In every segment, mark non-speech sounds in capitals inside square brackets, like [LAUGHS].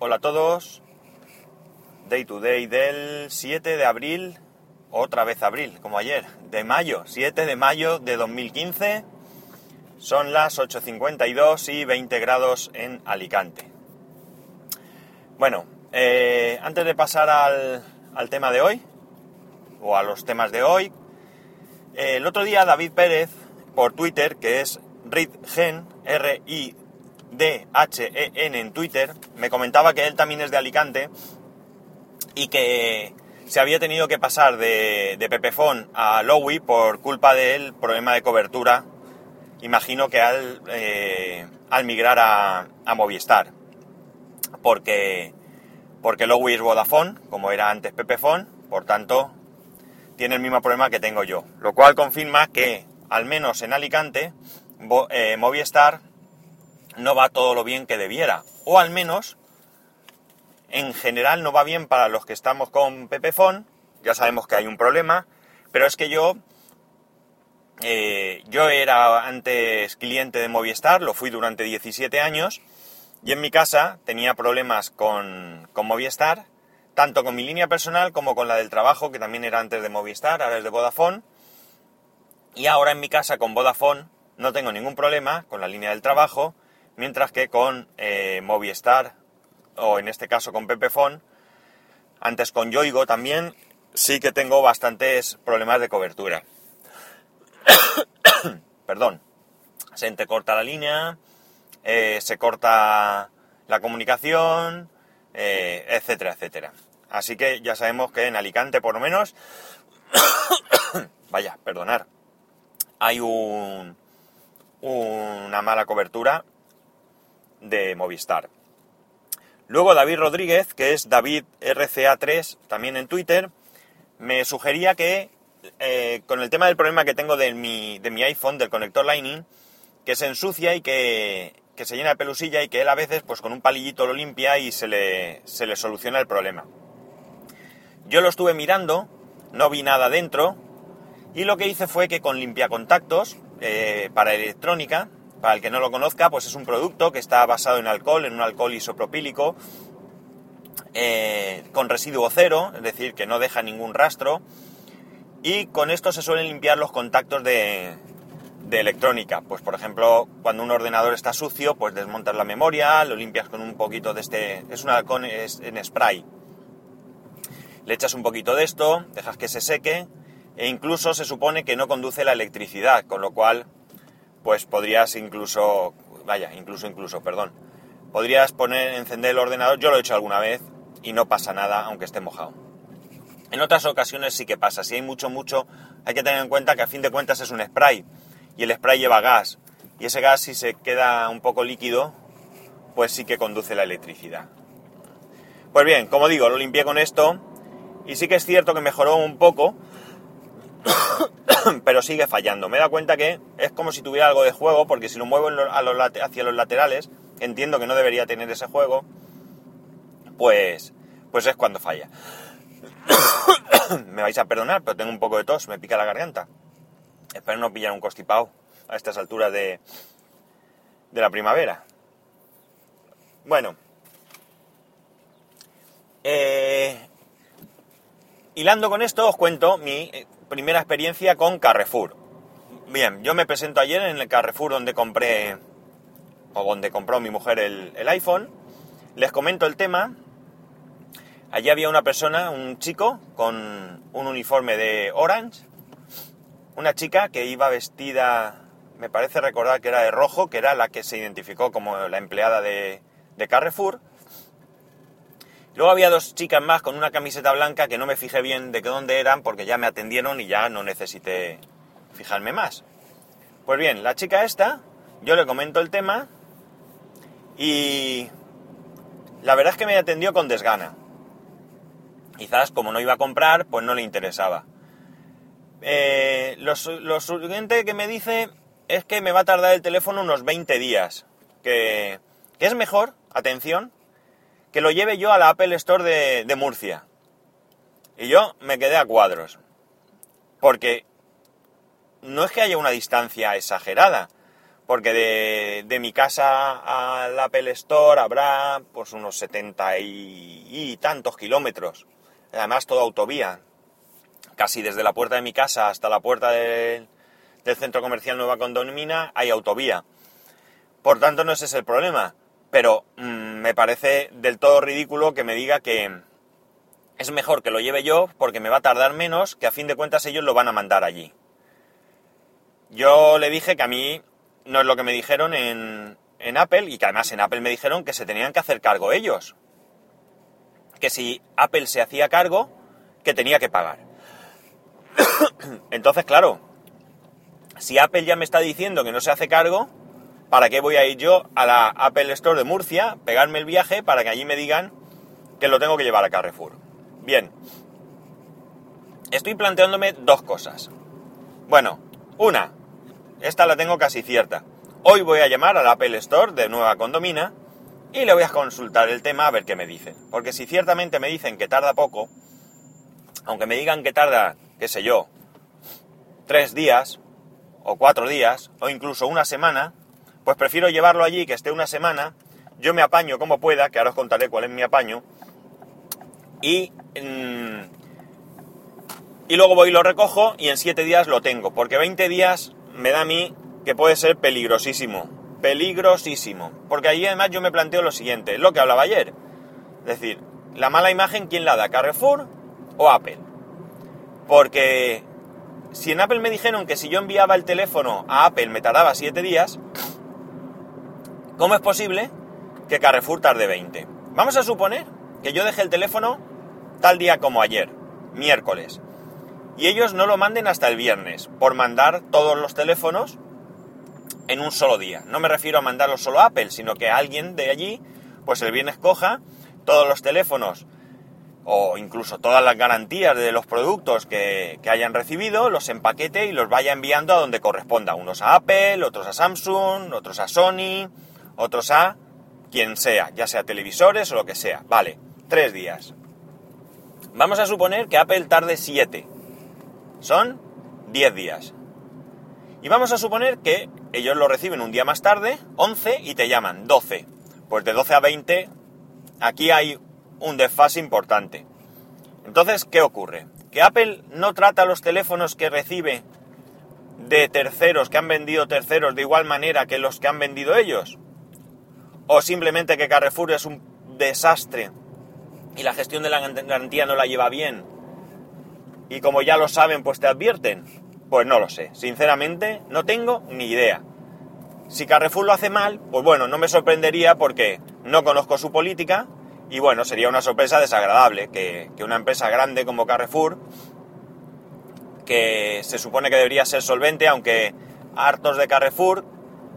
Hola a todos. Day to day del 7 de abril, otra vez abril, como ayer, de mayo, 7 de mayo de 2015. Son las 8.52 y 20 grados en Alicante. Bueno, eh, antes de pasar al, al, tema de hoy, o a los temas de hoy, eh, el otro día David Pérez, por Twitter, que es RidGen, R-I-D-H-E-N en Twitter, me comentaba que él también es de Alicante y que se había tenido que pasar de, de Pepefon a Lowy por culpa del problema de cobertura, imagino que al, eh, al migrar a, a, Movistar. Porque, porque Lowy es Vodafone, como era antes Pepefon, por tanto tiene el mismo problema que tengo yo. Lo cual confirma que, al menos en Alicante, eh, Movistar no va todo lo bien que debiera. O al menos, en general no va bien para los que estamos con Pepefon. Ya sabemos que hay un problema. Pero es que yo, eh, yo era antes cliente de Movistar, lo fui durante 17 años. Y en mi casa tenía problemas con, con Movistar, tanto con mi línea personal como con la del trabajo, que también era antes de Movistar, ahora es de Vodafone. Y ahora en mi casa con Vodafone no tengo ningún problema con la línea del trabajo, mientras que con eh, Movistar, o en este caso con Pepefon, antes con Yoigo también, sí que tengo bastantes problemas de cobertura. [COUGHS] Perdón. Se entrecorta la línea, eh, se corta la comunicación, eh, etcétera, etcétera. Así que ya sabemos que en Alicante, por lo menos, [COUGHS] vaya, perdonar, hay un, una mala cobertura de Movistar. Luego David Rodríguez, que es David RCA3, también en Twitter, me sugería que eh, con el tema del problema que tengo de mi, de mi iPhone, del conector Lightning, que se ensucia y que, que, se llena de pelusilla y que él a veces pues con un palillito lo limpia y se le, se le soluciona el problema. Yo lo estuve mirando, no vi nada dentro y lo que hice fue que con limpiacontactos eh, para electrónica, para el que no lo conozca, pues es un producto que está basado en alcohol, en un alcohol isopropílico, eh, con residuo cero, es decir, que no deja ningún rastro, y con esto se suelen limpiar los contactos de, electrónica. Pues por ejemplo, cuando un ordenador está sucio, pues desmontas la memoria, lo limpias con un poquito de este... es un alcohol en spray. Le echas un poquito de esto, dejas que se seque e incluso se supone que no conduce la electricidad, con lo cual pues podrías incluso, vaya, incluso, incluso, perdón, podrías poner, encender el ordenador, yo lo he hecho alguna vez y no pasa nada aunque esté mojado. En otras ocasiones sí que pasa, si hay mucho, mucho, hay que tener en cuenta que a fin de cuentas es un spray y el spray lleva gas y ese gas si se queda un poco líquido, pues sí que conduce la electricidad. Pues bien, como digo, lo limpié con esto y sí que es cierto que mejoró un poco, [COUGHS] pero sigue fallando. Me he dado cuenta que es como si tuviera algo de juego, porque si lo muevo hacia los laterales, entiendo que no debería tener ese juego, pues, pues es cuando falla. [COUGHS] me vais a perdonar, pero tengo un poco de tos, me pica la garganta. Espero no pillar un constipado a estas alturas de, de la primavera. Bueno. Eh, hilando con esto, os cuento mi primera experiencia con Carrefour. Bien, yo me presento ayer en el Carrefour donde compré, o donde compró mi mujer el, iPhone. Les comento el tema. Allí había una persona, un chico, con un uniforme de Orange. Una chica que iba vestida, me parece recordar que era de rojo, que era la que se identificó como la empleada de Carrefour. Luego había dos chicas más con una camiseta blanca que no me fijé bien de dónde eran porque ya me atendieron y ya no necesité fijarme más. Pues bien, la chica esta, yo le comento el tema y la verdad es que me atendió con desgana. Quizás como no iba a comprar, pues no le interesaba. Eh, lo, lo siguiente que me dice es que me va a tardar el teléfono unos 20 días. Que, que es mejor, atención, que lo lleve yo a la Apple Store de, Murcia. Y yo me quedé a cuadros. Porque no es que haya una distancia exagerada. porque de, de mi casa al Apple Store habrá pues unos 70 y, tantos kilómetros. Además todo autovía. Casi desde la puerta de mi casa hasta la puerta del centro comercial Nueva Condomina hay autovía. Por tanto no ese es el problema. Pero mm, me parece del todo ridículo que me diga que es mejor que lo lleve yo porque me va a tardar menos, que a fin de cuentas ellos lo van a mandar allí. Yo le dije que a mí no es lo que me dijeron en, en Apple y que además en Apple me dijeron que se tenían que hacer cargo ellos. Que si Apple se hacía cargo, que tenía que pagar. [COUGHS] Entonces, claro, si Apple ya me está diciendo que no se hace cargo, ¿para qué voy a ir yo a la Apple Store de Murcia, pegarme el viaje para que allí me digan que lo tengo que llevar a Carrefour? Bien, estoy planteándome dos cosas. Bueno, una, esta la tengo casi cierta. Hoy voy a llamar a la Apple Store de Nueva Condomina y le voy a consultar el tema a ver qué me dicen. Porque si ciertamente me dicen que tarda poco, aunque me digan que tarda, qué sé yo, tres días, o cuatro días, o incluso una semana, pues prefiero llevarlo allí, que esté una semana, yo me apaño como pueda, que ahora os contaré cuál es mi apaño, y, mm, y luego voy y lo recojo y en siete días lo tengo, porque 20 días me da a mí que puede ser peligrosísimo, peligrosísimo, porque ahí además yo me planteo lo siguiente, lo que hablaba ayer, es decir, la mala imagen, ¿quién la da? ¿Carrefour o Apple? Porque si en Apple me dijeron que si yo enviaba el teléfono a Apple me tardaba 7 días, ¿cómo es posible que Carrefour tarde 20? Vamos a suponer que yo deje el teléfono tal día como ayer, miércoles, y ellos no lo manden hasta el viernes, por mandar todos los teléfonos en un solo día. No me refiero a mandarlo solo a Apple, sino que alguien de allí, pues el viernes coja todos los teléfonos o incluso todas las garantías de los productos que, hayan recibido, los empaquete y los vaya enviando a donde corresponda. Unos a Apple, otros a Samsung, otros a Sony, otros a quien sea, ya sea televisores o lo que sea. Vale, tres días. Vamos a suponer que Apple tarde siete. Son diez días. Y vamos a suponer que ellos lo reciben un día más tarde, 11, y te llaman 12. Pues de 12 a 20, aquí hay un desfase importante. Entonces, ¿qué ocurre? ¿Que Apple no trata los teléfonos que recibe de terceros, que han vendido terceros, de igual manera que los que han vendido ellos? ¿O simplemente que Carrefour es un desastre y la gestión de la garantía no la lleva bien? Y como ya lo saben, pues te advierten. Pues no lo sé. Sinceramente, no tengo ni idea. Si Carrefour lo hace mal, pues bueno, no me sorprendería porque no conozco su política, y bueno, sería una sorpresa desagradable que, una empresa grande como Carrefour, que se supone que debería ser solvente, aunque hartos de Carrefour,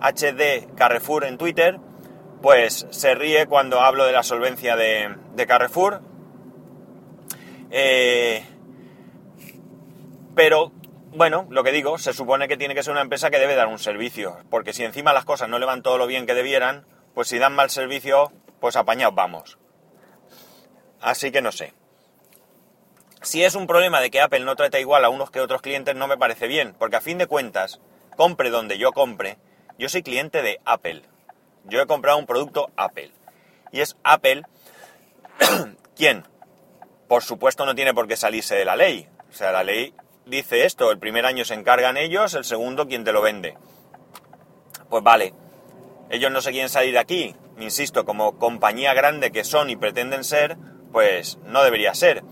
HD Carrefour en Twitter, pues se ríe cuando hablo de la solvencia de, Carrefour. Eh, pero, bueno, lo que digo, se supone que tiene que ser una empresa que debe dar un servicio, porque si encima las cosas no le van todo lo bien que debieran, pues si dan mal servicio, pues apañados vamos. Así que no sé. Si es un problema de que Apple no trata igual a unos que otros clientes, no me parece bien, porque a fin de cuentas, compre donde yo compre, yo soy cliente de Apple. Yo he comprado un producto Apple. Y es Apple [COUGHS] quien, por supuesto, no tiene por qué salirse de la ley. O sea, la ley dice esto, el primer año se encargan ellos, el segundo quien te lo vende. Pues vale, ellos no se quieren salir de aquí, insisto, como compañía grande que son y pretenden ser, pues no debería ser.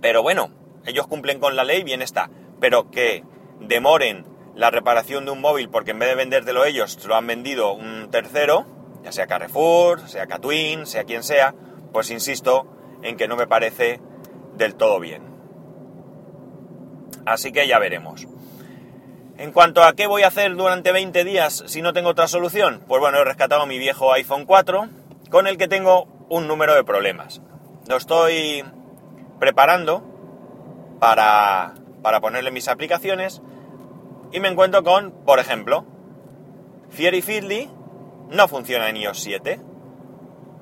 Pero bueno, ellos cumplen con la ley, bien está. Pero que demoren la reparación de un móvil porque en vez de vendértelo ellos, lo han vendido un tercero, ya sea Carrefour, sea Catwin, sea quien sea, pues insisto en que no me parece del todo bien. Así que ya veremos. En cuanto a qué voy a hacer durante 20 días si no tengo otra solución, pues bueno, he rescatado mi viejo iPhone 4, con el que tengo un número de problemas. Lo estoy preparando para, para ponerle mis aplicaciones y me encuentro con, por ejemplo, Fiery Feedly no funciona en iOS 7,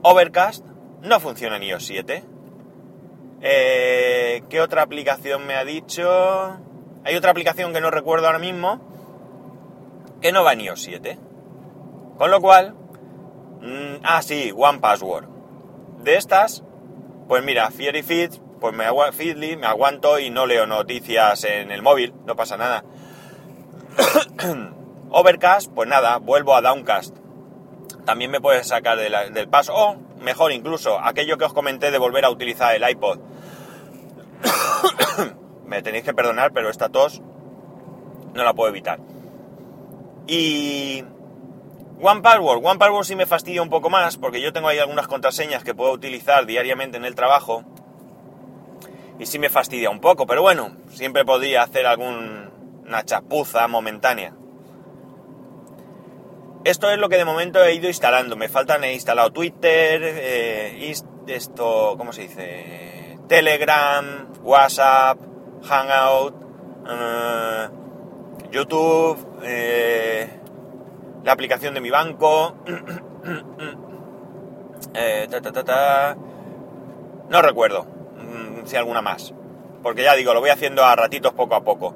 Overcast no funciona en iOS 7. Eh, ¿Qué otra aplicación me ha dicho? Hay otra aplicación que no recuerdo ahora mismo que no va en iOS 7. Con lo cual, mm, ah sí, One Password. De estas, pues mira, Fiery Feed, pues me, Feedly, me aguanto y no leo noticias en el móvil, no pasa nada. [COUGHS] Overcast, pues nada, vuelvo a Downcast. También me puedes sacar del paso, o mejor incluso, aquello que os comenté de volver a utilizar el iPod. [COUGHS] me tenéis que perdonar, pero esta tos no la puedo evitar. Y One Password, One Password sí me fastidia un poco más porque yo tengo ahí algunas contraseñas que puedo utilizar diariamente en el trabajo y sí me fastidia un poco, pero bueno, siempre podría hacer alguna chapuza momentánea. Esto es lo que de momento he ido instalando. Me faltan, he instalado Twitter, eh, esto, ¿cómo se dice? Telegram, WhatsApp, Hangout, eh, YouTube, eh, la aplicación de mi banco. [CLEARS THROAT] No recuerdo mm, si alguna más. Porque ya digo, lo voy haciendo a ratitos poco a poco.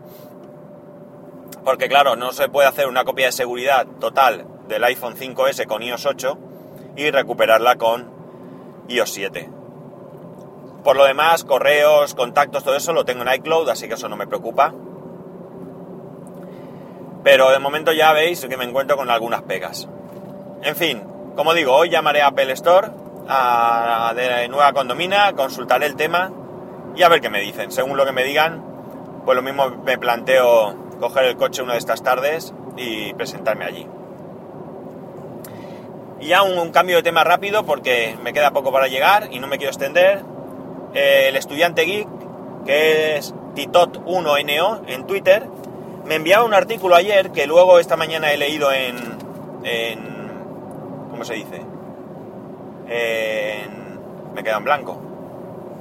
Porque claro, no se puede hacer una copia de seguridad total del iPhone 5S con iOS 8 y recuperarla con iOS 7. Por lo demás, correos, contactos, todo eso lo tengo en iCloud, así que eso no me preocupa. Pero de momento ya veis que me encuentro con algunas pegas. En fin, como digo, hoy llamaré a Apple Store a, de nueva condomina, consultaré el tema y a ver qué me dicen. Según lo que me digan, pues lo mismo me planteo coger el coche una de estas tardes y presentarme allí. Y ya un, cambio de tema rápido porque me queda poco para llegar y no me quiero extender. Eh, el estudiante geek, que es Titot1NO en Twitter, me enviaba un artículo ayer que luego esta mañana he leído en. en ¿Cómo se dice? En, me queda en blanco.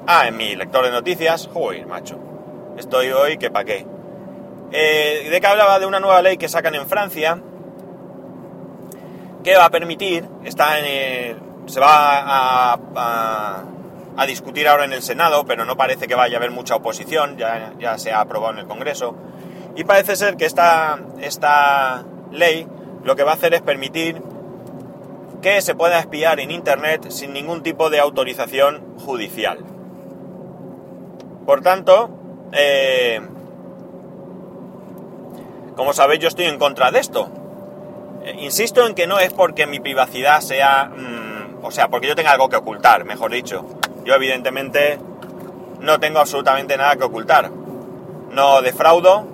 Ah, en mi lector de noticias. Joder, macho. Estoy hoy que pa' qué. Eh, de que hablaba de una nueva ley que sacan en Francia que va a permitir, está en se va a, a, discutir ahora en el Senado, pero no parece que vaya a haber mucha oposición, ya, ya se ha aprobado en el Congreso, y parece ser que esta, esta ley lo que va a hacer es permitir que se pueda espiar en Internet sin ningún tipo de autorización judicial. Por tanto, eh, como sabéis, yo estoy en contra de esto. Eh, insisto en que no es porque mi privacidad sea, mm, o sea, porque yo tenga algo que ocultar, mejor dicho. Yo evidentemente no tengo absolutamente nada que ocultar. No defraudo,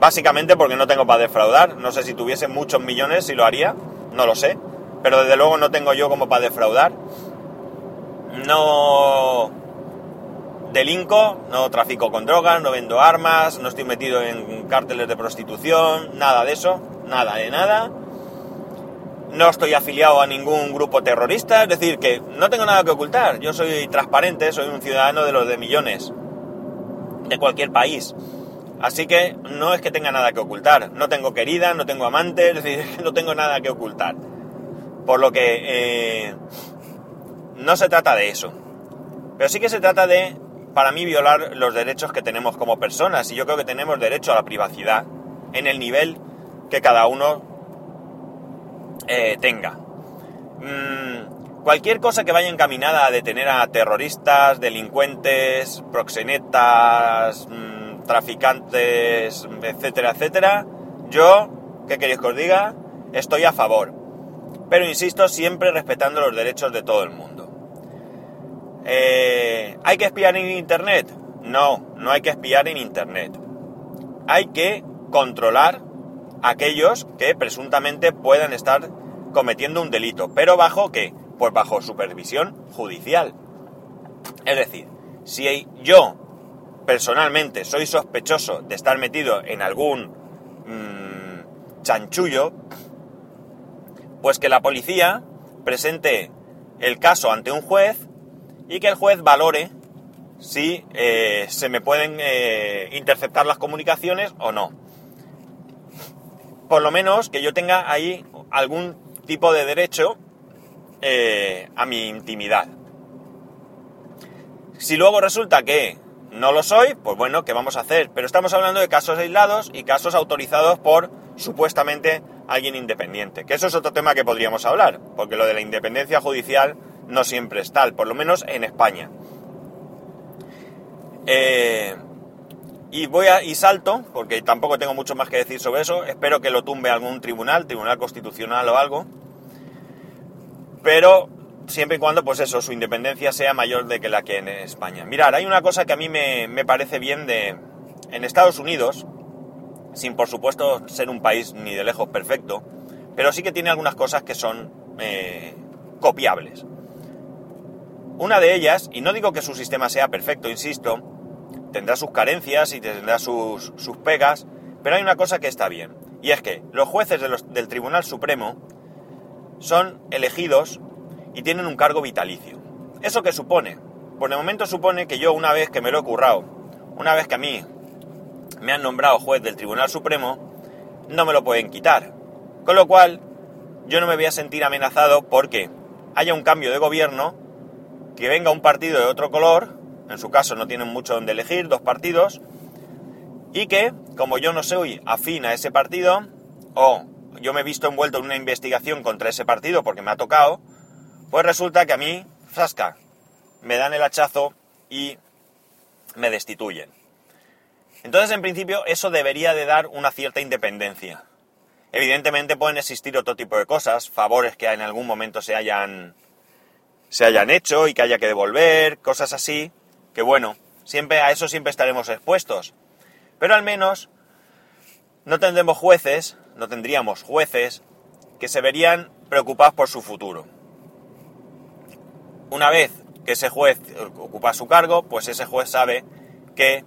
básicamente porque no tengo para defraudar. No sé si tuviese muchos millones si lo haría, no lo sé. Pero desde luego no tengo yo como para defraudar. No delinco, no trafico con drogas, no vendo armas, no estoy metido en cárteles de prostitución, nada de eso nada de nada. No estoy afiliado a ningún grupo terrorista, es decir, que no tengo nada que ocultar. Yo soy transparente, soy un ciudadano de los de millones, de cualquier país. Así que no es que tenga nada que ocultar. No tengo querida, no tengo amante, es decir, [LAUGHS] no tengo nada que ocultar. Por lo que eh, no se trata de eso. Pero sí que se trata de, para mí, violar los derechos que tenemos como personas. Y yo creo que tenemos derecho a la privacidad en el nivel que cada uno eh, tenga. Mm, cualquier cosa que vaya encaminada a detener a terroristas, delincuentes, proxenetas, mm, traficantes, etcétera, etcétera, yo, ¿qué queréis que os diga? Estoy a favor. Pero insisto, siempre respetando los derechos de todo el mundo. Eh, ¿Hay que espiar en Internet? No, no hay que espiar en Internet. Hay que controlar aquellos que presuntamente puedan estar cometiendo un delito. ¿Pero bajo qué? Pues bajo supervisión judicial. Es decir, si yo personalmente soy sospechoso de estar metido en algún mm, chanchullo, pues que la policía presente el caso ante un juez y que el juez valore si eh, se me pueden eh, interceptar las comunicaciones o no por lo menos que yo tenga ahí algún tipo de derecho eh, a mi intimidad. Si luego resulta que no lo soy, pues bueno, ¿qué vamos a hacer? Pero estamos hablando de casos aislados y casos autorizados por supuestamente alguien independiente. Que eso es otro tema que podríamos hablar, porque lo de la independencia judicial no siempre es tal, por lo menos en España. Eh, y voy a, y salto, porque tampoco tengo mucho más que decir sobre eso. Espero que lo tumbe algún tribunal, tribunal constitucional o algo. Pero siempre y cuando, pues eso, su independencia sea mayor de que la que en España. Mirar, hay una cosa que a mí me, parece bien de. En Estados Unidos, sin por supuesto ser un país ni de lejos perfecto, pero sí que tiene algunas cosas que son eh, copiables. Una de ellas, y no digo que su sistema sea perfecto, insisto, tendrá sus carencias y tendrá sus, pegas, pero hay una cosa que está bien, y es que los jueces del Tribunal Supremo son elegidos y tienen un cargo vitalicio. ¿Eso qué supone? Por el momento supone que yo una vez que me lo he currado, una vez que a mí me han nombrado juez del Tribunal Supremo, no me lo pueden quitar. Con lo cual, yo no me voy a sentir amenazado porque haya un cambio de gobierno, que venga un partido de otro color, en su caso no tienen mucho donde elegir, dos partidos, y que, como yo no soy afín a ese partido, o yo me he visto envuelto en una investigación contra ese partido porque me ha tocado, pues resulta que a mí, Frasca, me dan el hachazo y me destituyen. Entonces, en principio, eso debería de dar una cierta independencia. Evidentemente pueden existir otro tipo de cosas, favores que en algún momento se hayan, se hayan hecho y que haya que devolver, cosas así, que bueno, siempre a eso siempre estaremos expuestos. Pero al menos no tendremos jueces, no tendríamos jueces que se verían preocupados por su futuro. Una vez que ese juez ocupa su cargo, pues ese juez sabe que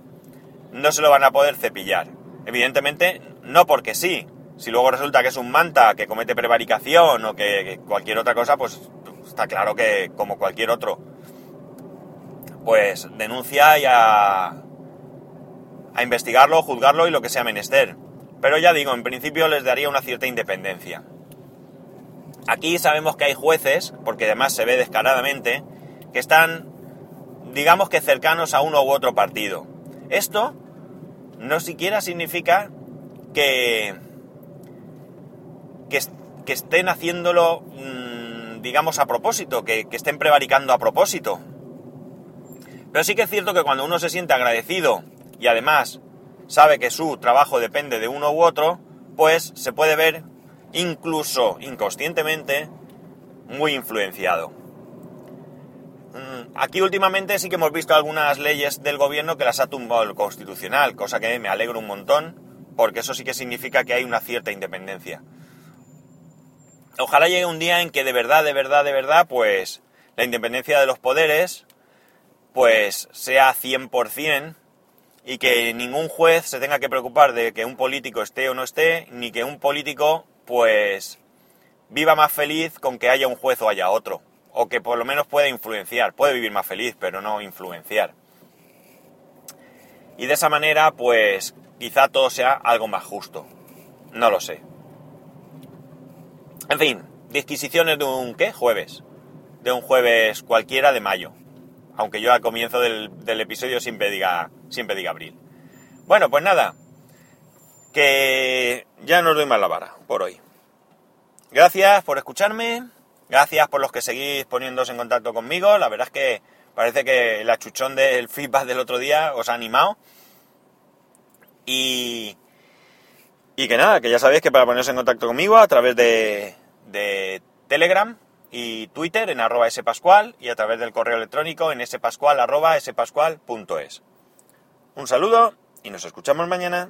no se lo van a poder cepillar. Evidentemente, no porque sí. Si luego resulta que es un manta que comete prevaricación o que cualquier otra cosa, pues está claro que como cualquier otro pues denuncia y a, a investigarlo, juzgarlo y lo que sea menester. Pero ya digo, en principio les daría una cierta independencia. Aquí sabemos que hay jueces, porque además se ve descaradamente, que están, digamos que cercanos a uno u otro partido. Esto no siquiera significa que, que, estén haciéndolo, mm, digamos, a propósito, que estén prevaricando a propósito. Pero sí que es cierto que cuando uno se siente agradecido y además sabe que su trabajo depende de uno u otro, pues se puede ver incluso inconscientemente muy influenciado. Mm, aquí últimamente sí que hemos visto algunas leyes del gobierno que las ha tumbado el constitucional, cosa que me alegro un montón, porque eso sí que significa que hay una cierta independencia. Ojalá llegue un día en que de verdad, de verdad, de verdad, pues la independencia de los poderes pues sea 100% y que ningún juez se tenga que preocupar de que un político esté o no esté, ni que un político pues viva más feliz con que haya un juez o haya otro, o que por lo menos pueda influenciar, puede vivir más feliz, pero no influenciar. Y de esa manera pues quizá todo sea algo más justo, no lo sé. En fin, disquisiciones de un qué? Jueves. De un jueves cualquiera de mayo aunque yo al comienzo del, episodio siempre diga, siempre diga abril. Bueno, pues nada, que ya no os doy más la vara por hoy. Gracias por escucharme, gracias por los que seguís poniéndose en contacto conmigo, la verdad es que parece que el achuchón del feedback del otro día os ha animado. Y, y que nada, que ya sabéis que para poneros en contacto conmigo a través de, de Telegram, y Twitter en arroba spascual y a través del correo electrónico en spascual arroba spascual.es. Un saludo y nos escuchamos mañana.